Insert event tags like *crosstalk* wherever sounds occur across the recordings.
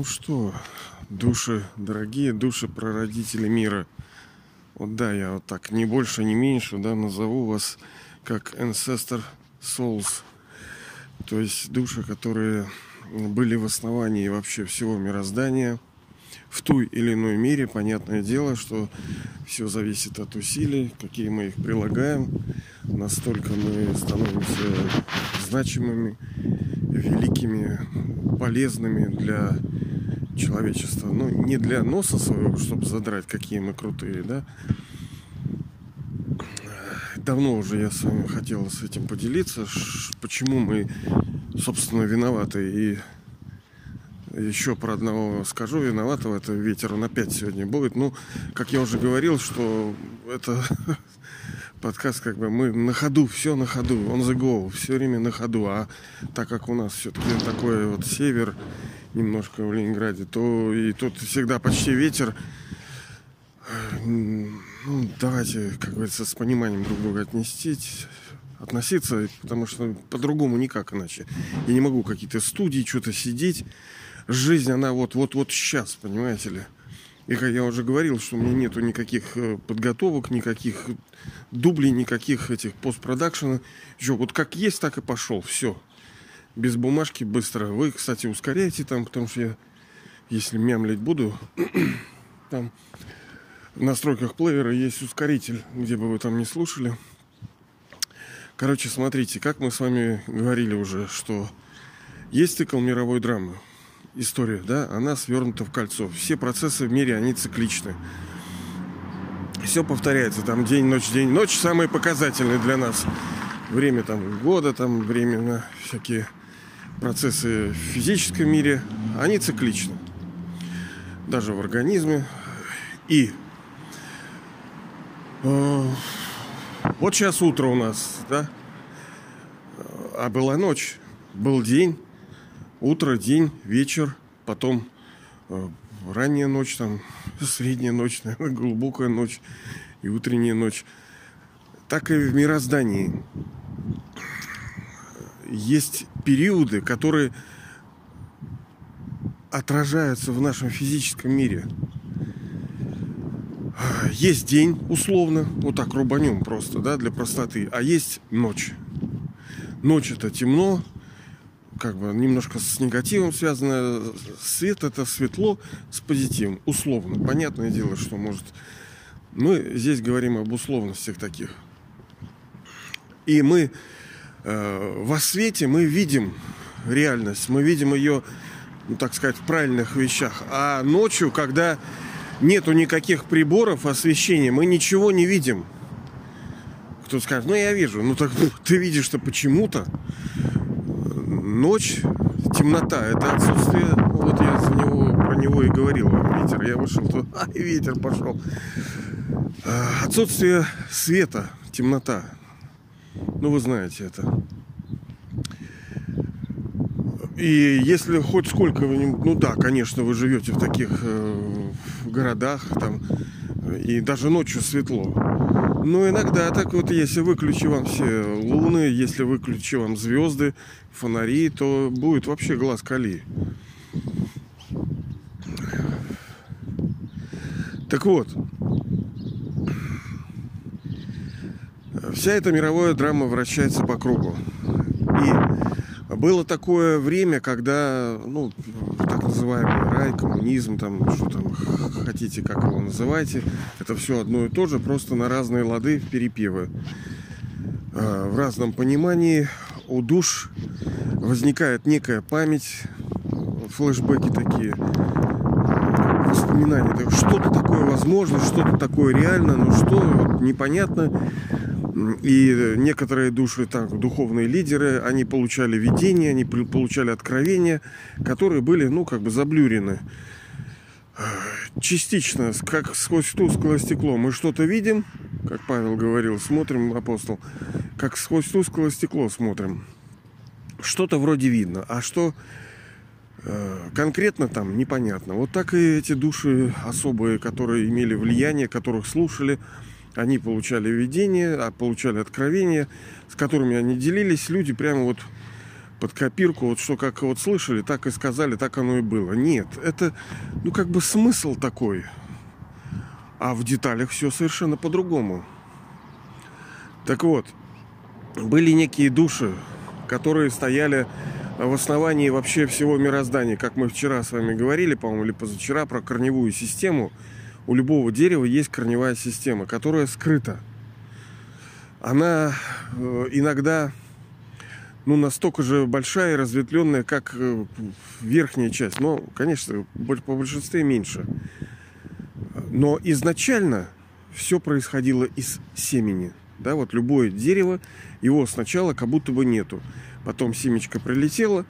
Ну что, души, дорогие души прародители мира. Вот да, я вот так, не больше, не меньше, да, назову вас как Ancestor Souls. То есть души, которые были в основании вообще всего мироздания – в той или иной мере. Понятное дело, что все зависит от усилий, какие мы их прилагаем. Настолько мы становимся значимыми, великими, полезными для человечества. Ну, не для носа своего, чтобы задрать, какие мы крутые, да. Давно уже я с вами хотел с этим поделиться, почему мы, собственно, виноваты и еще про одного скажу, виноватого это ветер, он опять сегодня будет. Ну, как я уже говорил, что это *laughs* подкаст, как бы мы на ходу, все на ходу, он the go, все время на ходу. А так как у нас все-таки такой вот север немножко в Ленинграде, то и тут всегда почти ветер. Ну, давайте, как говорится, с пониманием друг друга отнестись относиться, потому что по-другому никак иначе. Я не могу какие-то студии, что-то сидеть жизнь, она вот-вот-вот сейчас, понимаете ли. И как я уже говорил, что у меня нету никаких э, подготовок, никаких дублей, никаких этих постпродакшена. Еще вот как есть, так и пошел. Все. Без бумажки быстро. Вы, кстати, ускоряйте там, потому что я, если мямлить буду, *clears throat* там в настройках плеера есть ускоритель, где бы вы там не слушали. Короче, смотрите, как мы с вами говорили уже, что есть цикл мировой драмы история, да, она свернута в кольцо. Все процессы в мире, они цикличны. Все повторяется, там день, ночь, день, ночь самые показательные для нас. Время там года, там время на всякие процессы в физическом мире, они цикличны. Даже в организме. И э, вот сейчас утро у нас, да, а была ночь, был день, утро, день, вечер, потом э, ранняя ночь, там, *laughs* средняя ночь, наверное, глубокая ночь и утренняя ночь. Так и в мироздании есть периоды, которые отражаются в нашем физическом мире. Есть день, условно, вот так рубанем просто, да, для простоты, а есть ночь. Ночь это темно, как бы немножко с негативом связано. Свет это светло с позитивом, условно. Понятное дело, что может... Мы здесь говорим об условностях таких. И мы во свете мы видим реальность, мы видим ее, ну, так сказать, в правильных вещах. А ночью, когда нету никаких приборов освещения, мы ничего не видим. Кто скажет, ну я вижу, ну так *laughs* ну, ты видишь-то почему-то ночь, темнота, это отсутствие, вот я за него, про него и говорил вам, ветер. Я вышел тут, а, и ветер пошел. А, отсутствие света, темнота. Ну, вы знаете это. И если хоть сколько вы, ну да, конечно, вы живете в таких э, городах, там, и даже ночью светло. Но иногда так вот, если выключи вам все луны, если выключи вам звезды, фонари, то будет вообще глаз кали. Так вот, вся эта мировая драма вращается по кругу. И было такое время, когда, ну, так называемый рай, коммунизм, там, что там хотите, как его называйте, это все одно и то же, просто на разные лады в перепевы. А, в разном понимании у душ возникает некая память, флешбеки такие, воспоминания. Что-то такое возможно, что-то такое реально, но что, вот, непонятно. И некоторые души, так, духовные лидеры, они получали видения, они получали откровения, которые были, ну, как бы заблюрены. Частично, как сквозь тусклое стекло, мы что-то видим, как Павел говорил, смотрим, апостол, как сквозь тусклое стекло смотрим. Что-то вроде видно, а что э, конкретно там непонятно. Вот так и эти души особые, которые имели влияние, которых слушали, они получали видение, а получали откровения, с которыми они делились. Люди прямо вот под копирку, вот что как вот слышали, так и сказали, так оно и было. Нет, это, ну, как бы смысл такой. А в деталях все совершенно по-другому. Так вот, были некие души, которые стояли в основании вообще всего мироздания. Как мы вчера с вами говорили, по-моему, или позавчера про корневую систему. У любого дерева есть корневая система, которая скрыта. Она э, иногда ну, настолько же большая и разветвленная, как э, верхняя часть. Но, конечно, по большинстве меньше. Но изначально все происходило из семени. Да, вот любое дерево, его сначала как будто бы нету. Потом семечко прилетело,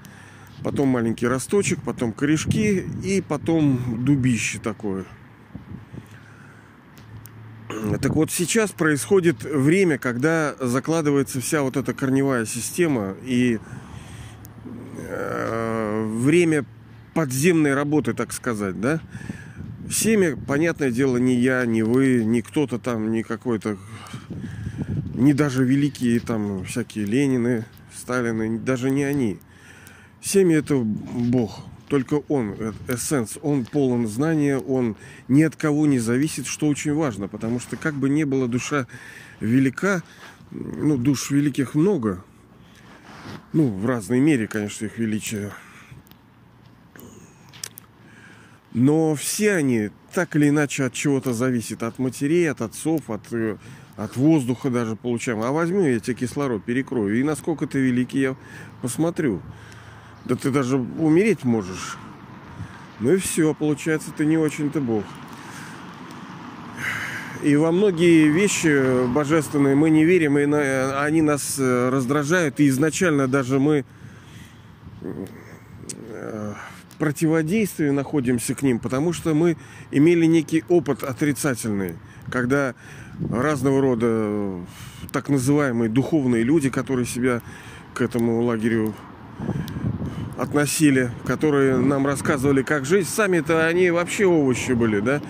потом маленький росточек, потом корешки и потом дубище такое. Так вот сейчас происходит время, когда закладывается вся вот эта корневая система и э, время подземной работы, так сказать, да. Семя, понятное дело, не я, не вы, не кто-то там, не какой-то, не даже великие там всякие Ленины, Сталины, даже не они. Семя это Бог. Только он, э, эссенс, он полон знания, он ни от кого не зависит, что очень важно, потому что как бы не была душа велика, ну, душ великих много, ну, в разной мере, конечно, их величие, но все они так или иначе от чего-то зависят, от матерей, от отцов, от, э, от воздуха даже получаем. А возьму я тебе кислород, перекрою, и насколько ты великий, я посмотрю. Да ты даже умереть можешь. Ну и все, получается, ты не очень-то Бог. И во многие вещи божественные мы не верим, и они нас э, раздражают. И изначально даже мы э, в противодействии находимся к ним, потому что мы имели некий опыт отрицательный, когда разного рода так называемые духовные люди, которые себя к этому лагерю относили, которые нам рассказывали, как жить. Сами-то они вообще овощи были, да?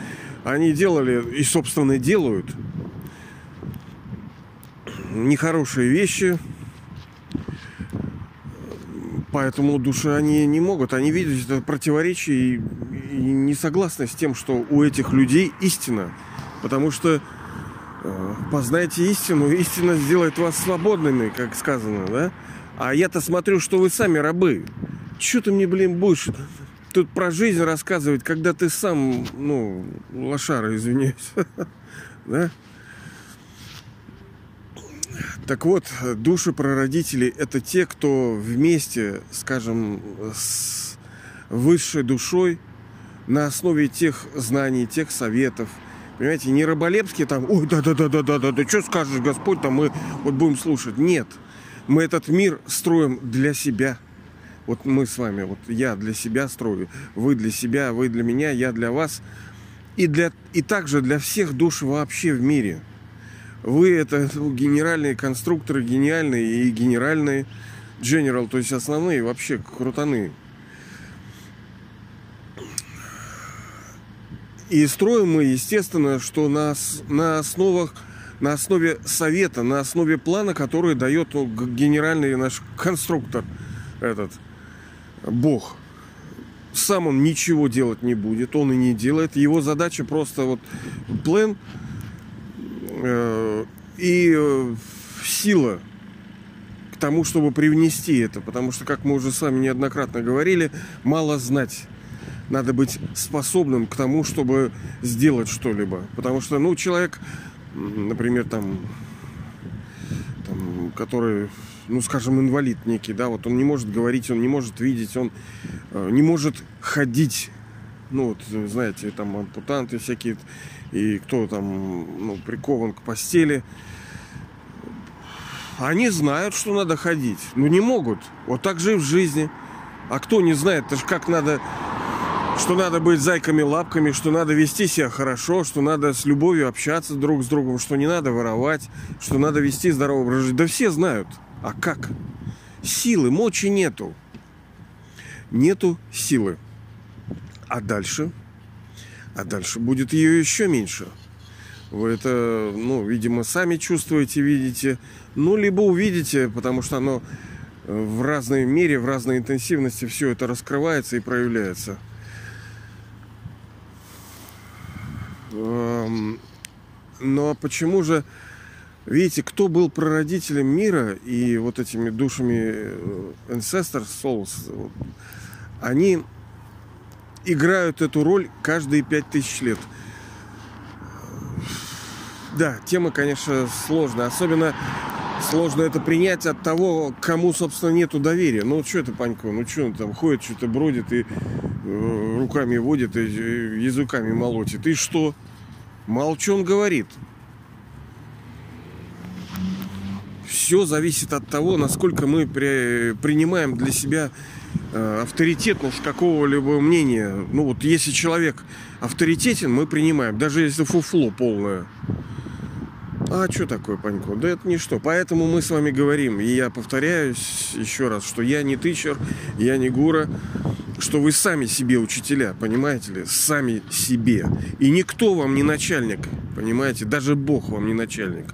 Они делали и, собственно, делают нехорошие вещи, поэтому души они не могут. Они видят это противоречие и, и не согласны с тем, что у этих людей истина. Потому что э, познайте истину, истина сделает вас свободными, как сказано, да? А я-то смотрю, что вы сами рабы. Че ты мне, блин, будешь тут про жизнь рассказывать, когда ты сам, ну, лошара, извиняюсь. *laughs* Да? Так вот, души прародителей – это те, кто вместе, скажем, с высшей душой на основе тех знаний, тех советов, понимаете, не раболепские там, ой, да-да-да-да-да-да, да что скажешь, Господь, там мы вот будем слушать. Нет, мы этот мир строим для себя. Вот мы с вами, вот я для себя строю, вы для себя, вы для меня, я для вас. И, для, и также для всех душ вообще в мире. Вы это ну, генеральные конструкторы, гениальные и генеральные general, то есть основные вообще крутаны. И строим мы, естественно, что на, на основах на основе совета, на основе плана, который дает ну, генеральный наш конструктор, этот Бог. Сам он ничего делать не будет, он и не делает. Его задача просто вот план э, и э, сила к тому, чтобы привнести это. Потому что, как мы уже с вами неоднократно говорили, мало знать надо быть способным к тому, чтобы сделать что-либо. Потому что, ну, человек например, там, там, который, ну, скажем, инвалид некий, да, вот он не может говорить, он не может видеть, он э, не может ходить. Ну, вот, знаете, там ампутанты всякие, и кто там, ну, прикован к постели. Они знают, что надо ходить, но не могут. Вот так же и в жизни. А кто не знает, это же как надо что надо быть зайками-лапками, что надо вести себя хорошо, что надо с любовью общаться друг с другом, что не надо воровать, что надо вести здоровый образ жизни. Да все знают. А как? Силы, мочи нету. Нету силы. А дальше? А дальше будет ее еще меньше. Вы это, ну, видимо, сами чувствуете, видите. Ну, либо увидите, потому что оно в разной мере, в разной интенсивности все это раскрывается и проявляется. Эм, но почему же, видите, кто был прародителем мира и вот этими душами э, Ancestors Souls, они играют эту роль каждые пять тысяч лет. Да, тема, конечно, сложная. Особенно сложно это принять от того, кому, собственно, нету доверия. Ну, что это, Панько? Ну, что он там ходит, что-то бродит и э, руками водит, и э, языками молотит. И что? Мало что он говорит. Все зависит от того, насколько мы при, принимаем для себя э, авторитетность какого-либо мнения. Ну вот если человек авторитетен, мы принимаем, даже если фуфло полное. А что такое, Панько? Да это ничто. Поэтому мы с вами говорим, и я повторяюсь еще раз, что я не тычер, я не гура, что вы сами себе учителя, понимаете ли? Сами себе. И никто вам не начальник, понимаете? Даже Бог вам не начальник.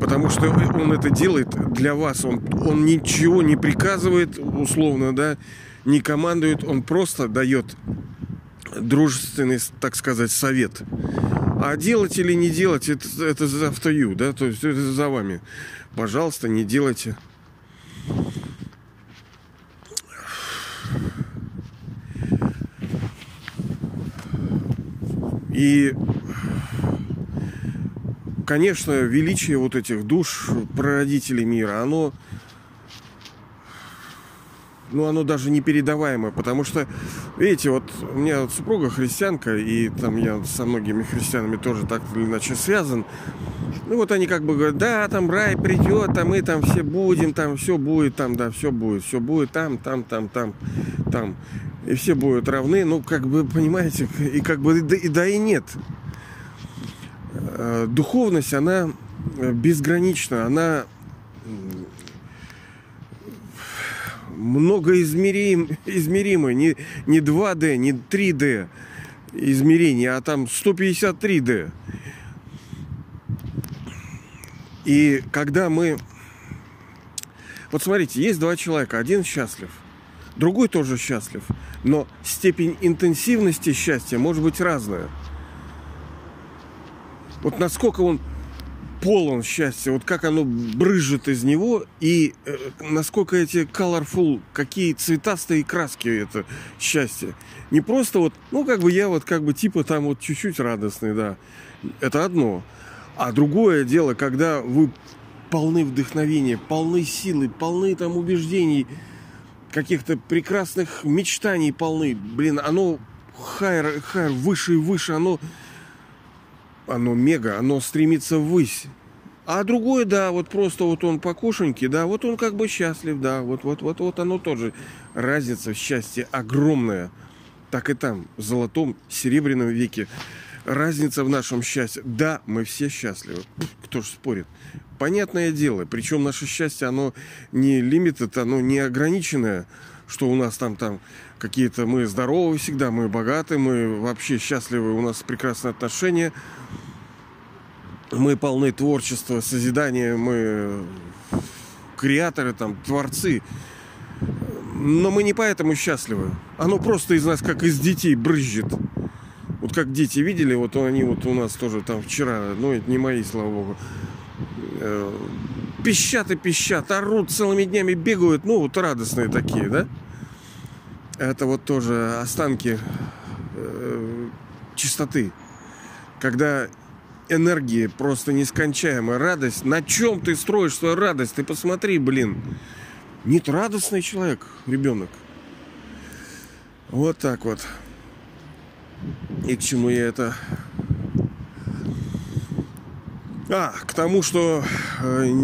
Потому что он это делает для вас. Он, он ничего не приказывает, условно, да, не командует. Он просто дает дружественный, так сказать, совет. А делать или не делать, это, это за автою, да, то есть это за вами. Пожалуйста, не делайте. И, конечно, величие вот этих душ прародителей мира, оно ну, оно даже непередаваемое, потому что, видите, вот у меня супруга христианка, и там я со многими христианами тоже так или иначе связан. Ну, вот они как бы говорят, да, там рай придет, а мы там все будем, там все будет, там, да, все будет, все будет там, там, там, там, там. И все будут равны, ну, как бы, понимаете, и как бы, да, и, да и нет. Э, духовность, она безгранична, она многоизмерим, измеримое, не, не 2D, не 3D измерение, а там 153D. И когда мы... Вот смотрите, есть два человека, один счастлив, другой тоже счастлив, но степень интенсивности счастья может быть разная. Вот насколько он полон счастья, вот как оно брыжет из него, и э, насколько эти colorful, какие цветастые краски это счастье. Не просто вот, ну, как бы я вот как бы типа там вот чуть-чуть радостный, да. Это одно. А другое дело, когда вы полны вдохновения, полны силы, полны там убеждений, каких-то прекрасных мечтаний полны. Блин, оно хайр, хайр выше и выше, оно оно мега, оно стремится ввысь. А другое, да, вот просто вот он покушенький, да, вот он как бы счастлив, да, вот, вот, вот, вот оно тоже. Разница в счастье огромная. Так и там, в золотом, серебряном веке. Разница в нашем счастье. Да, мы все счастливы. Кто ж спорит? Понятное дело. Причем наше счастье, оно не лимитед, оно не ограниченное, что у нас там, там какие-то мы здоровы всегда, мы богаты, мы вообще счастливы, у нас прекрасные отношения мы полны творчества, созидания, мы креаторы, там, творцы. Но мы не поэтому счастливы. Оно просто из нас, как из детей, брызжет. Вот как дети видели, вот они вот у нас тоже там вчера, ну это не мои, слава богу, э, пищат и пищат, орут целыми днями, бегают, ну вот радостные такие, да? Это вот тоже останки э, чистоты. Когда энергии просто нескончаемая. Радость. На чем ты строишь свою радость? Ты посмотри, блин. Нет, радостный человек, ребенок. Вот так вот. И к чему я это... А, к тому, что э,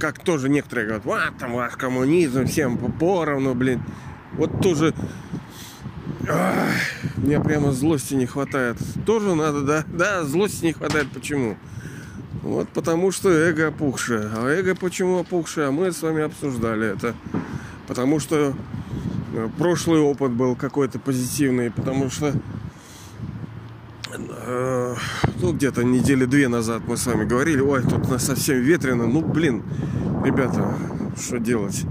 как тоже некоторые говорят, вот там ваш коммунизм, всем поровну, блин. Вот тоже Ах, мне прямо злости не хватает. Тоже надо, да? Да, злости не хватает. Почему? Вот потому что эго опухшее. А эго почему опухшее? А мы с вами обсуждали это. Потому что э, прошлый опыт был какой-то позитивный. Потому что... Э, ну, где-то недели две назад мы с вами говорили, ой, тут нас совсем ветрено. Ну, блин, ребята, что делать?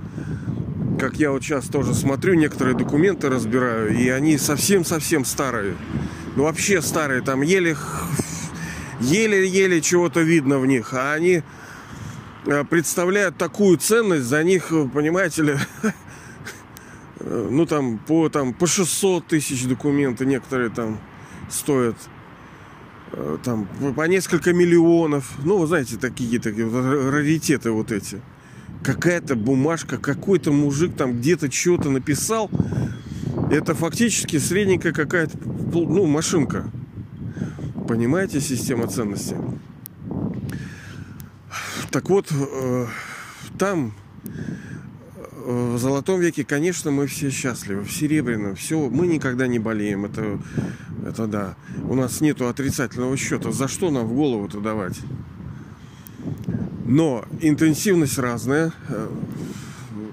Как я вот сейчас тоже смотрю, некоторые документы разбираю, и они совсем-совсем старые. Ну, вообще старые, там еле еле-еле чего-то видно в них, а они э, представляют такую ценность, за них, понимаете ли, *laughs* ну там по, там по 600 тысяч документы некоторые там стоят э, там по несколько миллионов. Ну, вы знаете, такие такие раритеты вот эти. Какая-то бумажка, какой-то мужик там где-то что-то написал. Это фактически средненькая какая-то, ну, машинка. Понимаете, система ценностей? Так вот, э, там в золотом веке, конечно, мы все счастливы. В серебряном все, мы никогда не болеем. Это, это да. У нас нету отрицательного счета. За что нам в голову-то давать? Но интенсивность разная, э,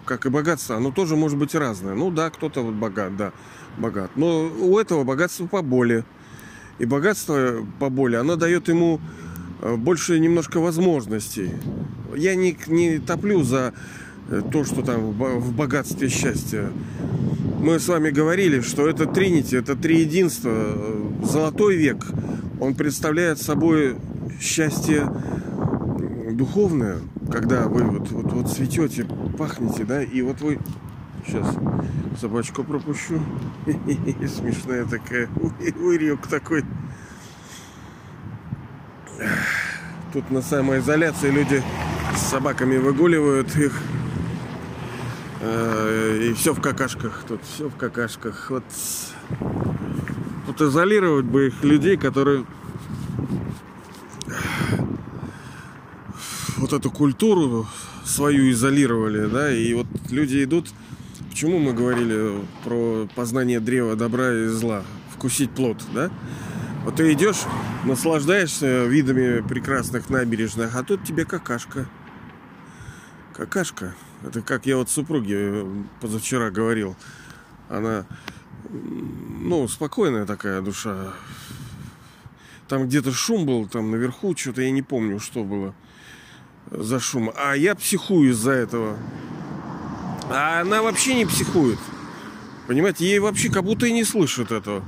как и богатство, оно тоже может быть разное. Ну да, кто-то вот богат, да, богат. Но у этого богатства поболее. И богатство поболее, оно дает ему э, больше немножко возможностей. Я не, не топлю за Э, то, что там в богатстве счастья. Мы с вами говорили, что это Тринити, это три единства. Золотой век, он представляет собой счастье духовное, когда вы вот, вот, вот цветете, пахнете, да, и вот вы... Сейчас собачку пропущу. *laughs* Смешная такая. *laughs* Уйрек такой. Тут на самоизоляции люди с собаками выгуливают их. Э, и все в какашках. Тут все в какашках. Вот, вот изолировать бы их людей, которые вот эту культуру свою изолировали, да, и вот люди идут. Почему мы говорили про познание древа добра и зла? Вкусить плод, да? Вот ты идешь, наслаждаешься видами прекрасных набережных, а тут тебе какашка. Какашка. Это как я вот супруге позавчера говорил. Она, ну, спокойная такая душа. Там где-то шум был, там наверху, что-то я не помню, что было за шум. А я психую из-за этого. А она вообще не психует. Понимаете, ей вообще как будто и не слышит этого.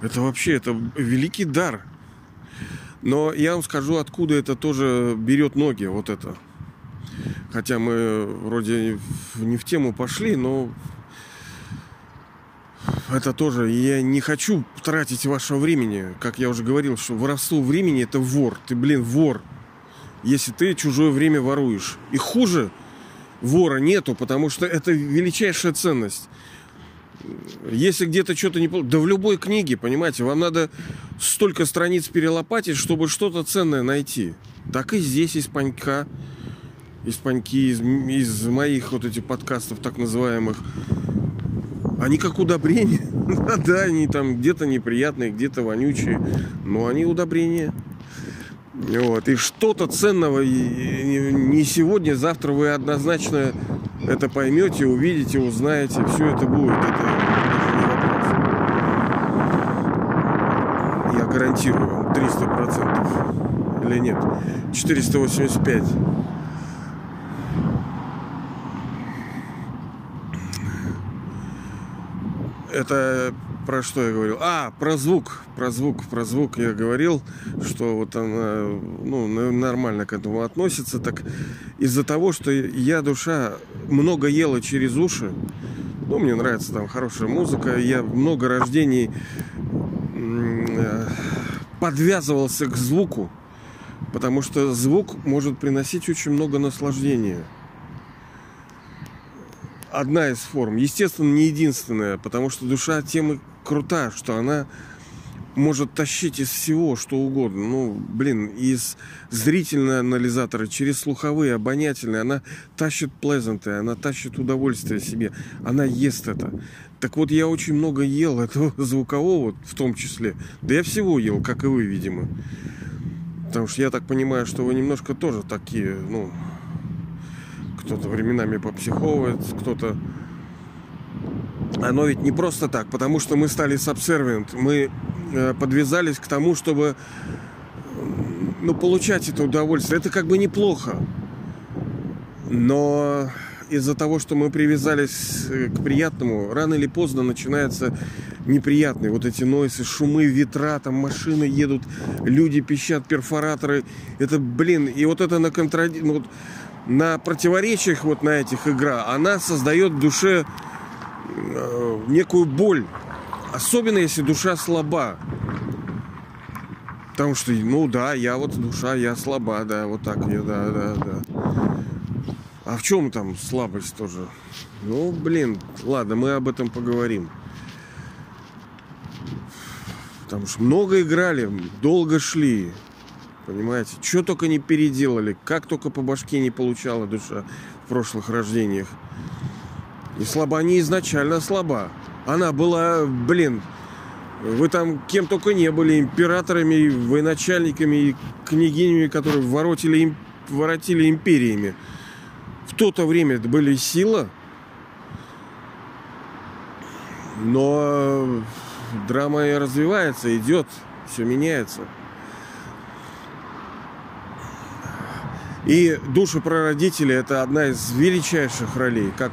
Это вообще, это великий дар. Но я вам скажу, откуда это тоже берет ноги, вот это. Хотя мы вроде не в тему пошли, но это тоже, я не хочу тратить вашего времени. Как я уже говорил, что воровство времени это вор. Ты, блин, вор. Если ты чужое время воруешь. И хуже вора нету, потому что это величайшая ценность. Если где-то что-то не... Да в любой книге, понимаете, вам надо столько страниц перелопатить, чтобы что-то ценное найти. Так и здесь из панька из паньки, из, из моих вот этих подкастов так называемых, они как удобрения. *laughs* да, они там где-то неприятные, где-то вонючие, но они удобрения. Вот. И что-то ценного не сегодня, завтра вы однозначно это поймете, увидите, узнаете. Все это будет. Это. Я гарантирую вам 300%. Или нет? 485. это про что я говорил? А, про звук, про звук, про звук я говорил, что вот она, ну, нормально к этому относится. Так из-за того, что я душа много ела через уши, ну, мне нравится там хорошая музыка, я много рождений э, подвязывался к звуку, потому что звук может приносить очень много наслаждения одна из форм. Естественно, не единственная, потому что душа тем и крута, что она может тащить из всего, что угодно. Ну, блин, из зрительного анализатора, через слуховые, обонятельные. Она тащит плезенты, она тащит удовольствие себе. Она ест это. Так вот, я очень много ел этого *laughs* звукового, в том числе. Да я всего ел, как и вы, видимо. Потому что я так понимаю, что вы немножко тоже такие, ну, кто-то временами попсиховывает, кто-то... Оно ведь не просто так, потому что мы стали subservient, мы э, подвязались к тому, чтобы ну, получать это удовольствие. Это как бы неплохо. Но из-за того, что мы привязались э, к приятному, рано или поздно начинается неприятные вот эти нойсы, шумы, ветра, там машины едут, люди пищат, перфораторы. Это, блин, и вот это на контради... ну, вот, на противоречиях вот на этих игра, она создает в душе некую боль. Особенно если душа слаба. Потому что, ну да, я вот душа, я слаба, да, вот так я, да, да, да. А в чем там слабость тоже? Ну, блин, ладно, мы об этом поговорим. Потому что много играли, долго шли. Понимаете? Что только не переделали, как только по башке не получала душа в прошлых рождениях. И слаба не изначально слаба. Она была, блин, вы там кем только не были, императорами, военачальниками и княгинями, которые воротили, воротили империями. В то-то время это были сила, но драма и развивается, идет, все меняется. И душа прародителя это одна из величайших ролей. Как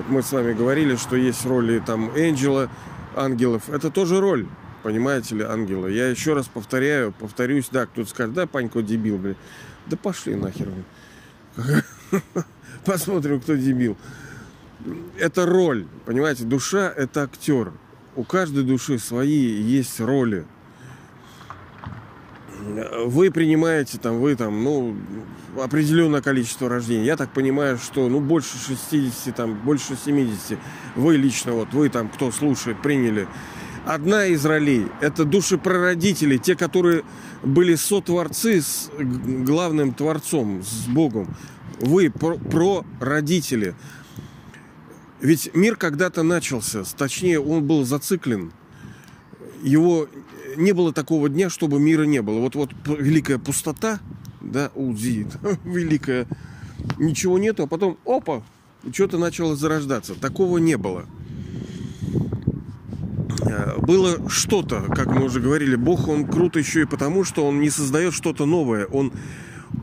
вот мы с вами говорили, что есть роли там Энджела, ангелов. Это тоже роль, понимаете ли, ангела. Я еще раз повторяю, повторюсь, да, кто-то скажет, да, Панько дебил, блин. Да пошли нахер. *laughs* Посмотрим, кто дебил. Это роль, понимаете, душа это актер. У каждой души свои есть роли вы принимаете там, вы там, ну, определенное количество рождений. Я так понимаю, что, ну, больше 60, там, больше 70. Вы лично, вот, вы там, кто слушает, приняли. Одна из ролей – это души прародителей, те, которые были сотворцы с главным творцом, с Богом. Вы про, родители. Ведь мир когда-то начался, точнее, он был зациклен. Его не было такого дня, чтобы мира не было. Вот, вот великая пустота, да, Удзи, *laughs* великая, ничего нету, а потом, опа, что-то начало зарождаться. Такого не было. Э, было что-то, как мы уже говорили, Бог, он крут еще и потому, что он не создает что-то новое. Он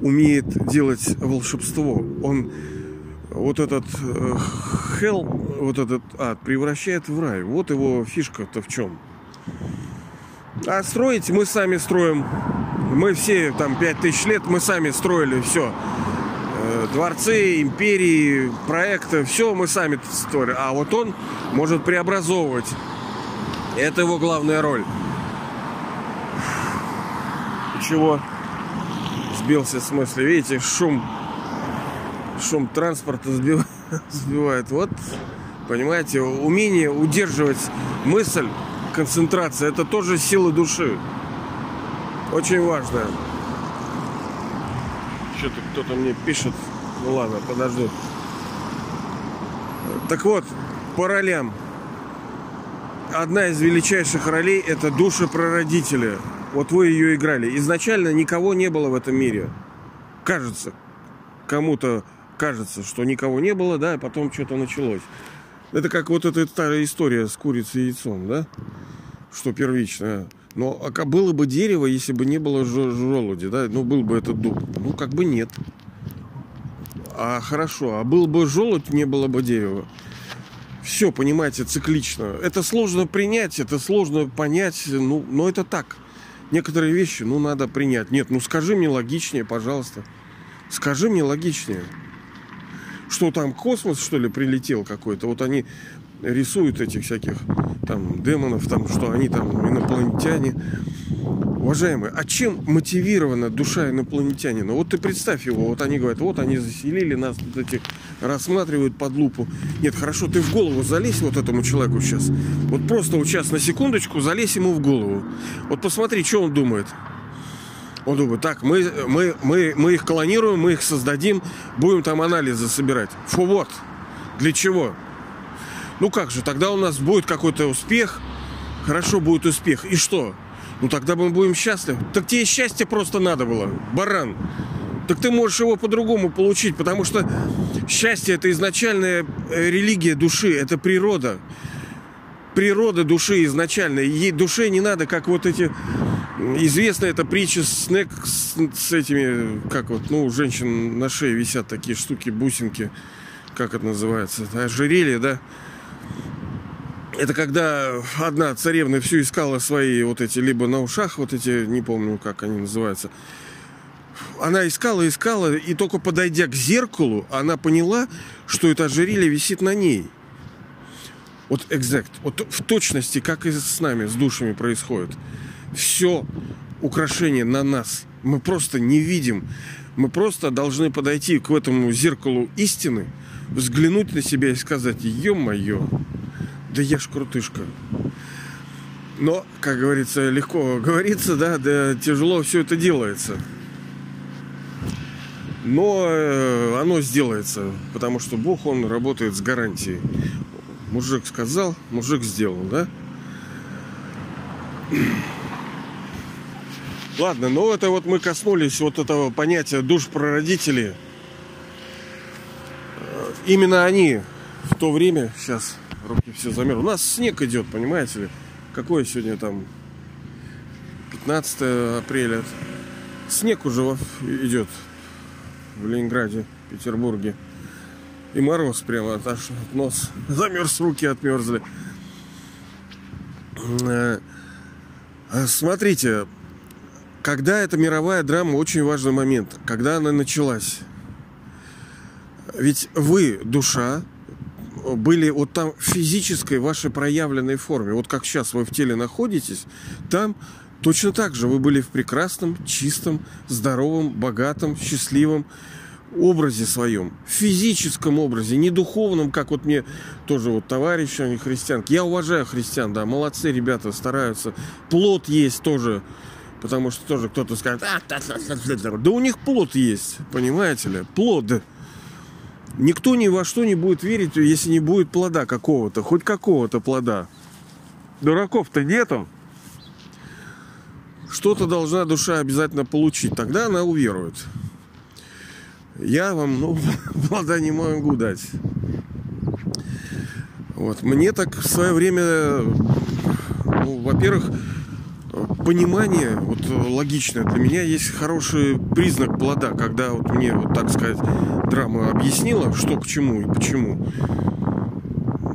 умеет делать волшебство. Он вот этот хел, э, вот этот ад превращает в рай. Вот его фишка-то в чем. А строить мы сами строим. Мы все, там, пять тысяч лет, мы сами строили все. Э, дворцы, империи, проекты, все мы сами строили. А вот он может преобразовывать. Это его главная роль. Чего сбился в смысле? Видите, шум, шум транспорта *laughs* сбивает. Вот, понимаете, умение удерживать мысль концентрация, это тоже сила души. Очень важно. Что-то кто-то мне пишет. Ну ладно, подожду. Так вот, по ролям. Одна из величайших ролей это душа прародителя. Вот вы ее играли. Изначально никого не было в этом мире. Кажется. Кому-то кажется, что никого не было, да, и потом что-то началось. Это как вот эта старая история с курицей и яйцом, да? Что первичное. Но а было бы дерево, если бы не было желуди, да? Ну, был бы этот дуб. Ну, как бы нет. А хорошо, а был бы желудь, не было бы дерева. Все, понимаете, циклично. Это сложно принять, это сложно понять, ну, но это так. Некоторые вещи, ну, надо принять. Нет, ну, скажи мне логичнее, пожалуйста. Скажи мне логичнее что там космос, что ли, прилетел какой-то. Вот они рисуют этих всяких там демонов, там, что они там инопланетяне. Уважаемые, а чем мотивирована душа инопланетянина? Вот ты представь его, вот они говорят, вот они заселили нас, тут этих рассматривают под лупу. Нет, хорошо, ты в голову залезь вот этому человеку сейчас. Вот просто вот сейчас на секундочку залезь ему в голову. Вот посмотри, что он думает. Он думает, так, мы, мы, мы, мы их клонируем, мы их создадим, будем там анализы собирать. Фу, вот. Для чего? Ну как же, тогда у нас будет какой-то успех. Хорошо будет успех. И что? Ну тогда мы будем счастливы. Так тебе счастье просто надо было, баран. Так ты можешь его по-другому получить, потому что счастье это изначальная э, религия души, это природа. Природа души изначальная. Ей душе не надо, как вот эти Известна эта притча снег с, с этими, как вот, ну, у женщин на шее висят такие штуки, бусинки, как это называется, ожерелье, да? Это когда одна царевна все искала свои вот эти, либо на ушах, вот эти, не помню, как они называются. Она искала, искала, и только подойдя к зеркалу, она поняла, что это ожерелье висит на ней. Вот exact, вот в точности, как и с нами, с душами происходит. Все украшение на нас. Мы просто не видим. Мы просто должны подойти к этому зеркалу истины, взглянуть на себя и сказать, ё-моё, да я ж крутышка. Но, как говорится, легко говорится, да, да тяжело все это делается. Но э, оно сделается, потому что Бог, Он работает с гарантией. Мужик сказал, мужик сделал, да? Ладно, ну это вот мы коснулись вот этого понятия душ прародителей. Э, именно они в то время, сейчас руки все замерзли. У нас снег идет, понимаете ли? Какое сегодня там 15 апреля. Снег уже идет в Ленинграде, Петербурге. И мороз прямо аж нос замерз, руки отмерзли. Э, смотрите, когда эта мировая драма, очень важный момент. Когда она началась. Ведь вы, душа, были вот там физической вашей проявленной форме. Вот как сейчас вы в теле находитесь, там точно так же вы были в прекрасном, чистом, здоровом, богатом, счастливом образе своем, физическом образе, не духовном, как вот мне тоже вот товарищи, они христианки. Я уважаю христиан, да, молодцы ребята, стараются. Плод есть тоже, потому что тоже кто-то скажет, «А, да у них плод есть, понимаете ли, плод. Никто ни во что не будет верить, если не будет плода какого-то, хоть какого-то плода. Дураков-то нету. Что-то должна душа обязательно получить, тогда она уверует. Я вам, ну, *laughs* плода не могу дать. Вот. Мне так в свое время, ну, во-первых, понимание вот логичное для меня есть хороший признак плода, когда вот мне, вот так сказать, драма объяснила, что к чему и почему.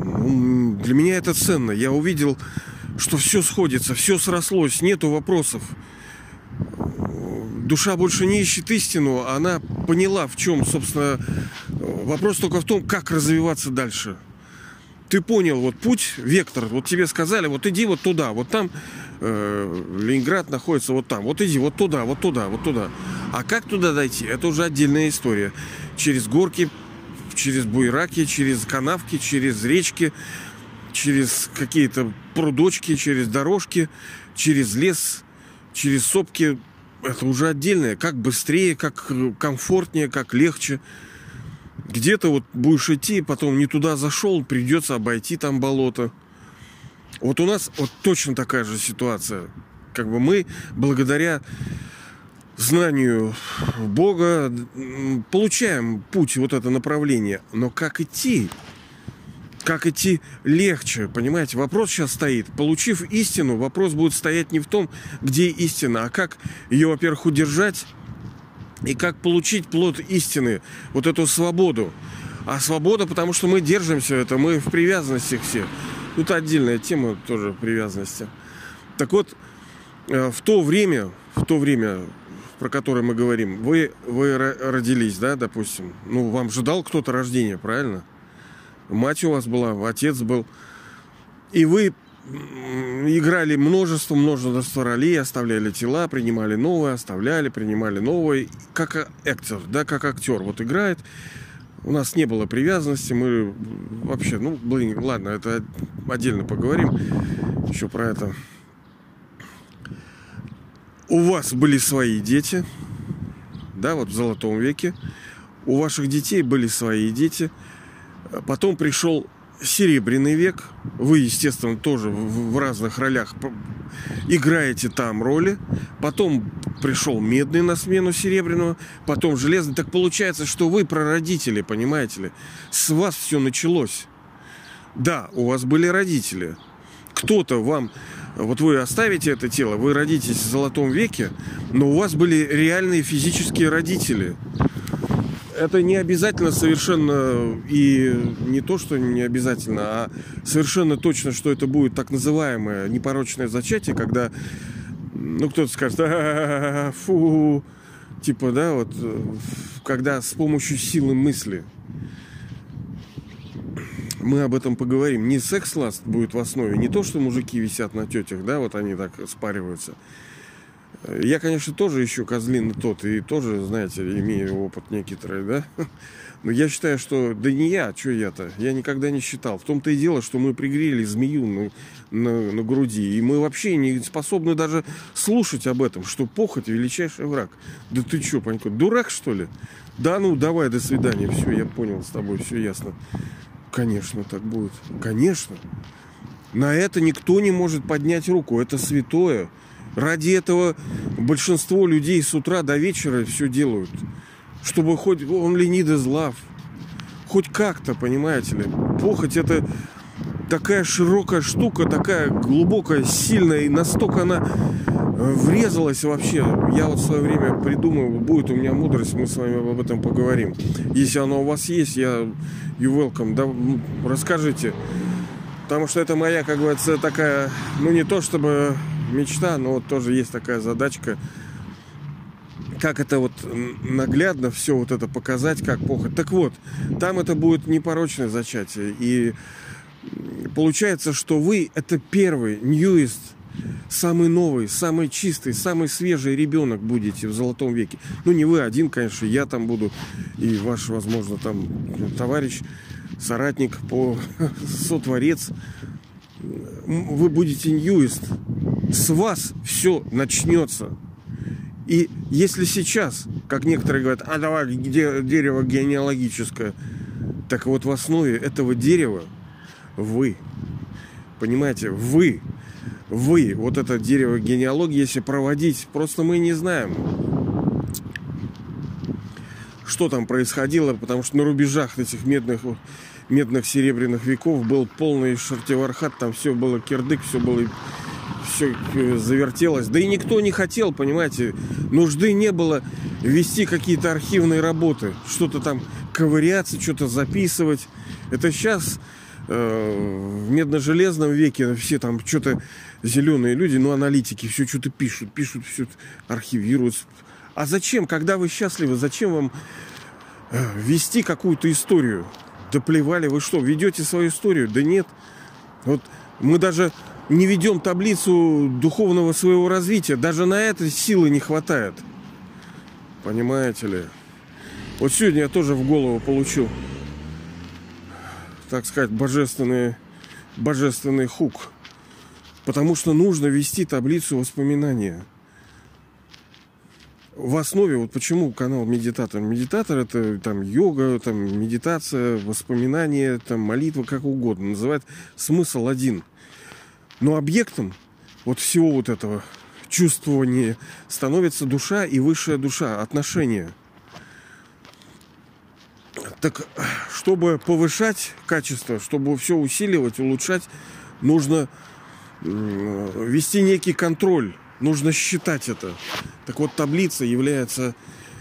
Ну, для меня это ценно. Я увидел, что все сходится, все срослось, нету вопросов. Душа больше не ищет истину, она поняла, в чем, собственно, вопрос только в том, как развиваться дальше ты понял вот путь, вектор, вот тебе сказали, вот иди вот туда, вот там э, Ленинград находится вот там, вот иди вот туда, вот туда, вот туда. А как туда дойти, это уже отдельная история. Через горки, через буйраки, через канавки, через речки, через какие-то прудочки, через дорожки, через лес, через сопки. Это уже отдельное. Как быстрее, как комфортнее, как легче где-то вот будешь идти, потом не туда зашел, придется обойти там болото. Вот у нас вот точно такая же ситуация. Как бы мы благодаря знанию Бога получаем путь, вот это направление. Но как идти? Как идти легче, понимаете? Вопрос сейчас стоит. Получив истину, вопрос будет стоять не в том, где истина, а как ее, во-первых, удержать, и как получить плод истины, вот эту свободу. А свобода, потому что мы держимся это, мы в привязанности все. Тут отдельная тема тоже привязанности. Так вот, э, в то время, в то время, про которое мы говорим, вы, вы родились, да, допустим. Ну, вам же дал кто-то рождение, правильно? Мать у вас была, отец был. И вы играли множество, множество ролей, оставляли тела, принимали новые, оставляли, принимали новые, как актер, да, как актер. Вот играет. У нас не было привязанности, мы вообще, ну, блин, ладно, это отдельно поговорим еще про это. У вас были свои дети, да, вот в золотом веке. У ваших детей были свои дети. Потом пришел Серебряный век. Вы, естественно, тоже в разных ролях играете там роли. Потом пришел медный на смену серебряного, потом железный. Так получается, что вы прародители, понимаете ли? С вас все началось. Да, у вас были родители. кто-то вам, вот вы оставите это тело, вы родитесь в золотом веке, но у вас были реальные физические родители. Это не обязательно совершенно, и не то, что не обязательно, а совершенно точно, что это будет так называемое непорочное зачатие, когда, ну, кто-то скажет, «А, фу, типа, да, вот, когда с помощью силы мысли – мы об этом поговорим. Не секс-ласт будет в основе, не то, что мужики висят на тетях, да, вот они так спариваются. Я, конечно, тоже еще козлин тот, и тоже, знаете, имею опыт некоторый, да. Но я считаю, что да не я, что я-то, я никогда не считал. В том-то и дело, что мы пригрели змею на, на, на груди, и мы вообще не способны даже слушать об этом, что похоть величайший враг. Да ты что, Панько, дурак что ли? Да ну, давай, до свидания, все, я понял с тобой, все ясно. Конечно, так будет. Конечно. На это никто не может поднять руку. Это святое. Ради этого большинство людей с утра до вечера все делают. Чтобы хоть он ленит из лав. Хоть как-то, понимаете ли. Похоть это такая широкая штука, такая глубокая, сильная, и настолько она э, врезалась вообще. Я вот в свое время придумал, будет у меня мудрость, мы с вами об этом поговорим. Если она у вас есть, я you welcome. Да, расскажите. Потому что это моя, как говорится, такая, ну не то чтобы мечта, но вот тоже есть такая задачка. Как это вот наглядно все вот это показать, как похоть. Так вот, там это будет непорочное зачатие. И получается, что вы это первый, ньюист, самый новый, самый чистый, самый свежий ребенок будете в золотом веке. Ну, не вы один, конечно, я там буду, и ваш, возможно, там товарищ, соратник по *laughs* сотворец. Вы будете ньюист. С вас все начнется. И если сейчас, как некоторые говорят, а давай дерево генеалогическое, так вот в основе этого дерева вы. Понимаете, вы вы, вот это дерево генеалогии, если проводить, просто мы не знаем, что там происходило, потому что на рубежах этих медных, медных серебряных веков был полный шартивархат, там все было кирдык, все было все э, завертелось. Да и никто не хотел, понимаете, нужды не было вести какие-то архивные работы, что-то там ковыряться, что-то записывать. Это сейчас э, в медно-железном веке все там что-то зеленые люди, ну, аналитики, все что-то пишут, пишут, все архивируют. А зачем, когда вы счастливы, зачем вам э, вести какую-то историю? Да плевали, вы что, ведете свою историю? Да нет. Вот мы даже не ведем таблицу духовного своего развития. Даже на это силы не хватает. Понимаете ли? Вот сегодня я тоже в голову получил, так сказать, божественный, божественный хук. Потому что нужно вести таблицу воспоминания. В основе, вот почему канал медитатор? Медитатор это там йога, там медитация, воспоминания, там молитва, как угодно. Называет смысл один. Но объектом вот всего вот этого чувствования становится душа и высшая душа, отношения. Так, чтобы повышать качество, чтобы все усиливать, улучшать, нужно вести некий контроль. Нужно считать это. Так вот, таблица является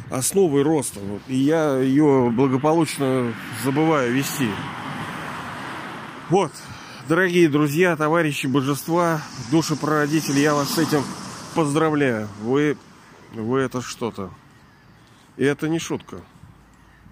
основой роста. И я ее благополучно забываю вести. Вот, дорогие друзья, товарищи божества, души прародители, я вас с этим поздравляю. Вы, вы это что-то. И это не шутка.